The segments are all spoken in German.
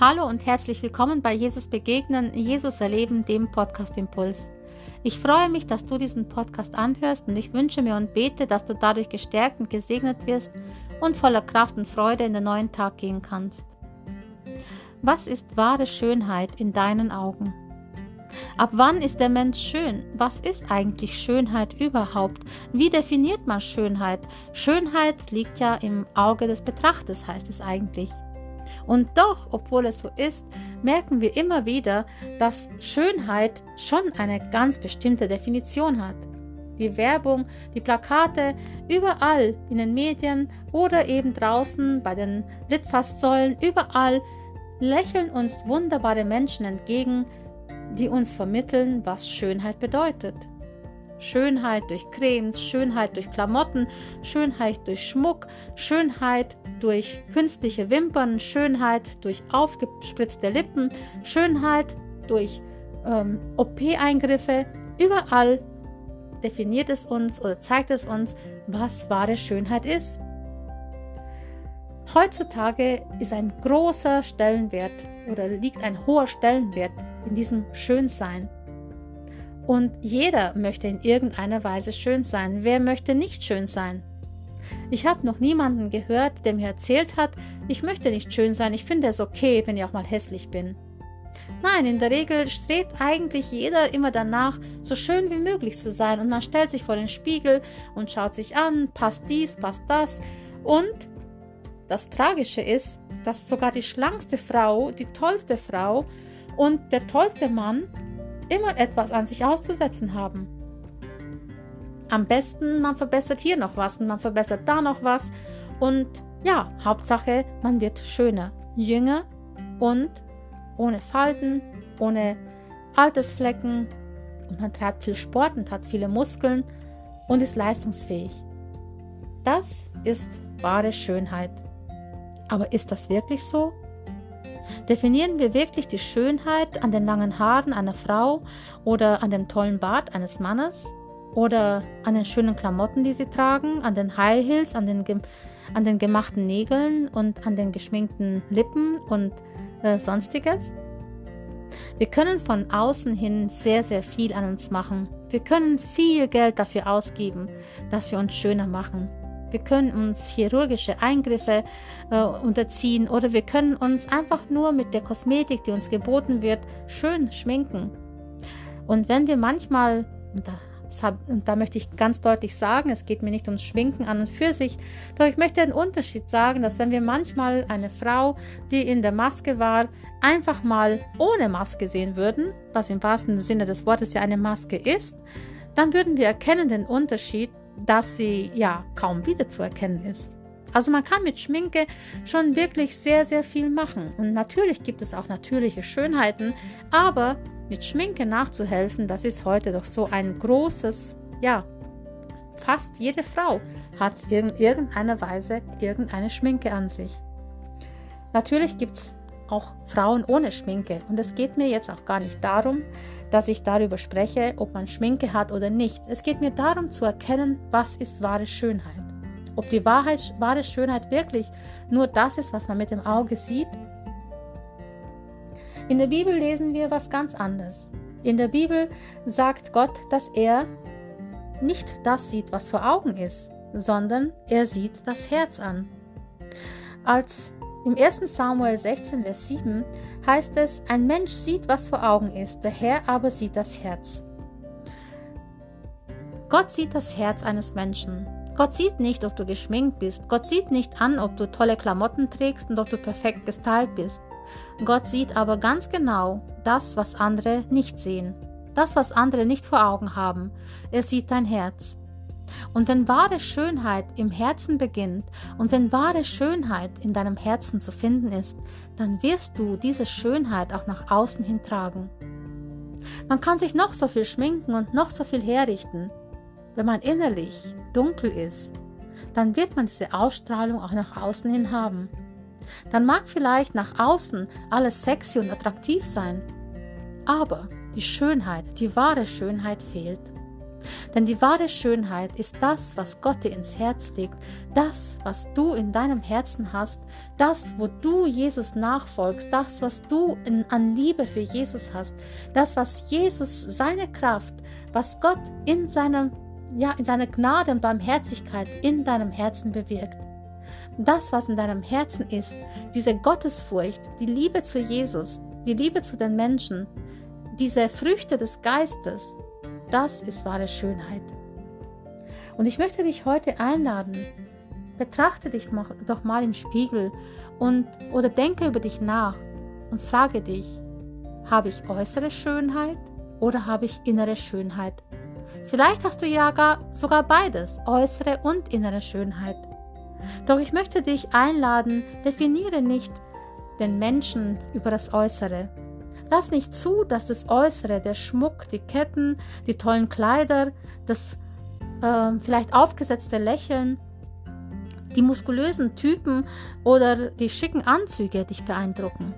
Hallo und herzlich willkommen bei Jesus Begegnen, Jesus Erleben, dem Podcast Impuls. Ich freue mich, dass du diesen Podcast anhörst und ich wünsche mir und bete, dass du dadurch gestärkt und gesegnet wirst und voller Kraft und Freude in den neuen Tag gehen kannst. Was ist wahre Schönheit in deinen Augen? Ab wann ist der Mensch schön? Was ist eigentlich Schönheit überhaupt? Wie definiert man Schönheit? Schönheit liegt ja im Auge des Betrachters, heißt es eigentlich. Und doch, obwohl es so ist, merken wir immer wieder, dass Schönheit schon eine ganz bestimmte Definition hat. Die Werbung, die Plakate, überall in den Medien oder eben draußen bei den Litfaßsäulen, überall lächeln uns wunderbare Menschen entgegen, die uns vermitteln, was Schönheit bedeutet. Schönheit durch Cremes, Schönheit durch Klamotten, Schönheit durch Schmuck, Schönheit durch künstliche Wimpern, Schönheit durch aufgespritzte Lippen, Schönheit durch ähm, OP-Eingriffe. Überall definiert es uns oder zeigt es uns, was wahre Schönheit ist. Heutzutage ist ein großer Stellenwert oder liegt ein hoher Stellenwert in diesem Schönsein. Und jeder möchte in irgendeiner Weise schön sein. Wer möchte nicht schön sein? Ich habe noch niemanden gehört, der mir erzählt hat, ich möchte nicht schön sein, ich finde es okay, wenn ich auch mal hässlich bin. Nein, in der Regel strebt eigentlich jeder immer danach, so schön wie möglich zu sein und man stellt sich vor den Spiegel und schaut sich an, passt dies, passt das. Und das Tragische ist, dass sogar die schlankste Frau, die tollste Frau und der tollste Mann immer etwas an sich auszusetzen haben. Am besten, man verbessert hier noch was und man verbessert da noch was. Und ja, Hauptsache, man wird schöner, jünger und ohne Falten, ohne Altersflecken. Und man treibt viel Sport und hat viele Muskeln und ist leistungsfähig. Das ist wahre Schönheit. Aber ist das wirklich so? Definieren wir wirklich die Schönheit an den langen Haaren einer Frau oder an dem tollen Bart eines Mannes oder an den schönen Klamotten, die sie tragen, an den High Heels, an den, an den gemachten Nägeln und an den geschminkten Lippen und äh, sonstiges? Wir können von außen hin sehr, sehr viel an uns machen. Wir können viel Geld dafür ausgeben, dass wir uns schöner machen. Wir können uns chirurgische Eingriffe äh, unterziehen oder wir können uns einfach nur mit der Kosmetik, die uns geboten wird, schön schminken. Und wenn wir manchmal, und da, und da möchte ich ganz deutlich sagen, es geht mir nicht ums Schminken an und für sich, doch ich möchte den Unterschied sagen, dass wenn wir manchmal eine Frau, die in der Maske war, einfach mal ohne Maske sehen würden, was im wahrsten Sinne des Wortes ja eine Maske ist, dann würden wir erkennen den Unterschied dass sie ja kaum wiederzuerkennen ist. Also man kann mit Schminke schon wirklich sehr, sehr viel machen. Und natürlich gibt es auch natürliche Schönheiten, aber mit Schminke nachzuhelfen, das ist heute doch so ein großes, ja, fast jede Frau hat in irgendeiner Weise irgendeine Schminke an sich. Natürlich gibt es auch Frauen ohne Schminke. Und es geht mir jetzt auch gar nicht darum, dass ich darüber spreche, ob man Schminke hat oder nicht. Es geht mir darum zu erkennen, was ist wahre Schönheit. Ob die Wahrheit, wahre Schönheit wirklich nur das ist, was man mit dem Auge sieht. In der Bibel lesen wir was ganz anderes. In der Bibel sagt Gott, dass er nicht das sieht, was vor Augen ist, sondern er sieht das Herz an. Als im 1. Samuel 16, Vers 7 heißt es, ein Mensch sieht, was vor Augen ist, der Herr aber sieht das Herz. Gott sieht das Herz eines Menschen. Gott sieht nicht, ob du geschminkt bist. Gott sieht nicht an, ob du tolle Klamotten trägst und ob du perfekt gestylt bist. Gott sieht aber ganz genau das, was andere nicht sehen. Das, was andere nicht vor Augen haben. Er sieht dein Herz. Und wenn wahre Schönheit im Herzen beginnt und wenn wahre Schönheit in deinem Herzen zu finden ist, dann wirst du diese Schönheit auch nach außen hin tragen. Man kann sich noch so viel schminken und noch so viel herrichten. Wenn man innerlich dunkel ist, dann wird man diese Ausstrahlung auch nach außen hin haben. Dann mag vielleicht nach außen alles sexy und attraktiv sein, aber die Schönheit, die wahre Schönheit fehlt. Denn die wahre Schönheit ist das, was Gott dir ins Herz legt, das, was du in deinem Herzen hast, das, wo du Jesus nachfolgst, das, was du in, an Liebe für Jesus hast, das, was Jesus, seine Kraft, was Gott in seinem ja, in seiner Gnade und Barmherzigkeit in deinem Herzen bewirkt. Das, was in deinem Herzen ist, diese Gottesfurcht, die Liebe zu Jesus, die Liebe zu den Menschen, diese Früchte des Geistes, das ist wahre Schönheit. Und ich möchte dich heute einladen, betrachte dich doch mal im Spiegel und oder denke über dich nach und frage dich, habe ich äußere Schönheit oder habe ich innere Schönheit? Vielleicht hast du ja gar, sogar beides, äußere und innere Schönheit. Doch ich möchte dich einladen, definiere nicht den Menschen über das Äußere, Lass nicht zu, dass das Äußere, der Schmuck, die Ketten, die tollen Kleider, das äh, vielleicht aufgesetzte Lächeln, die muskulösen Typen oder die schicken Anzüge dich beeindrucken.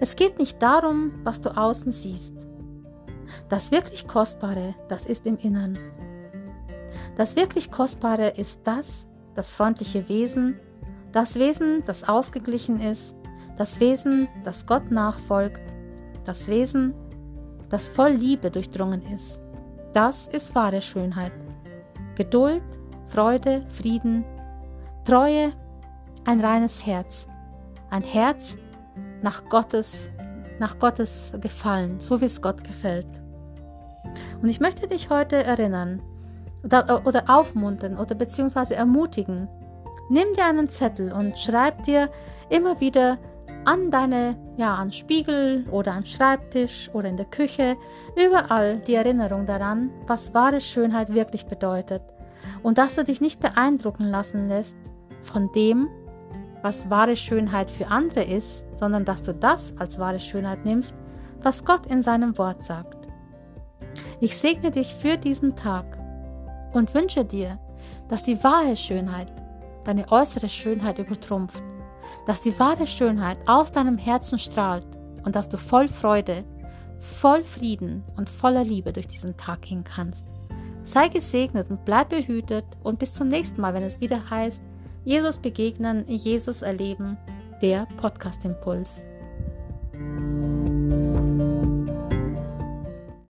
Es geht nicht darum, was du außen siehst. Das wirklich Kostbare, das ist im Innern. Das wirklich Kostbare ist das, das freundliche Wesen, das Wesen, das ausgeglichen ist, das Wesen, das Gott nachfolgt, das Wesen, das voll Liebe durchdrungen ist. Das ist wahre Schönheit. Geduld, Freude, Frieden, Treue, ein reines Herz. Ein Herz nach Gottes, nach Gottes Gefallen, so wie es Gott gefällt. Und ich möchte dich heute erinnern oder, oder aufmuntern oder beziehungsweise ermutigen. Nimm dir einen Zettel und schreib dir immer wieder an deine, ja, an Spiegel oder am Schreibtisch oder in der Küche, überall die Erinnerung daran, was wahre Schönheit wirklich bedeutet und dass du dich nicht beeindrucken lassen lässt von dem, was wahre Schönheit für andere ist, sondern dass du das als wahre Schönheit nimmst, was Gott in seinem Wort sagt. Ich segne dich für diesen Tag und wünsche dir, dass die wahre Schönheit deine äußere Schönheit übertrumpft dass die wahre Schönheit aus deinem Herzen strahlt und dass du voll Freude, voll Frieden und voller Liebe durch diesen Tag gehen kannst. Sei gesegnet und bleib behütet und bis zum nächsten Mal, wenn es wieder heißt, Jesus begegnen, Jesus erleben, der Podcast Impuls.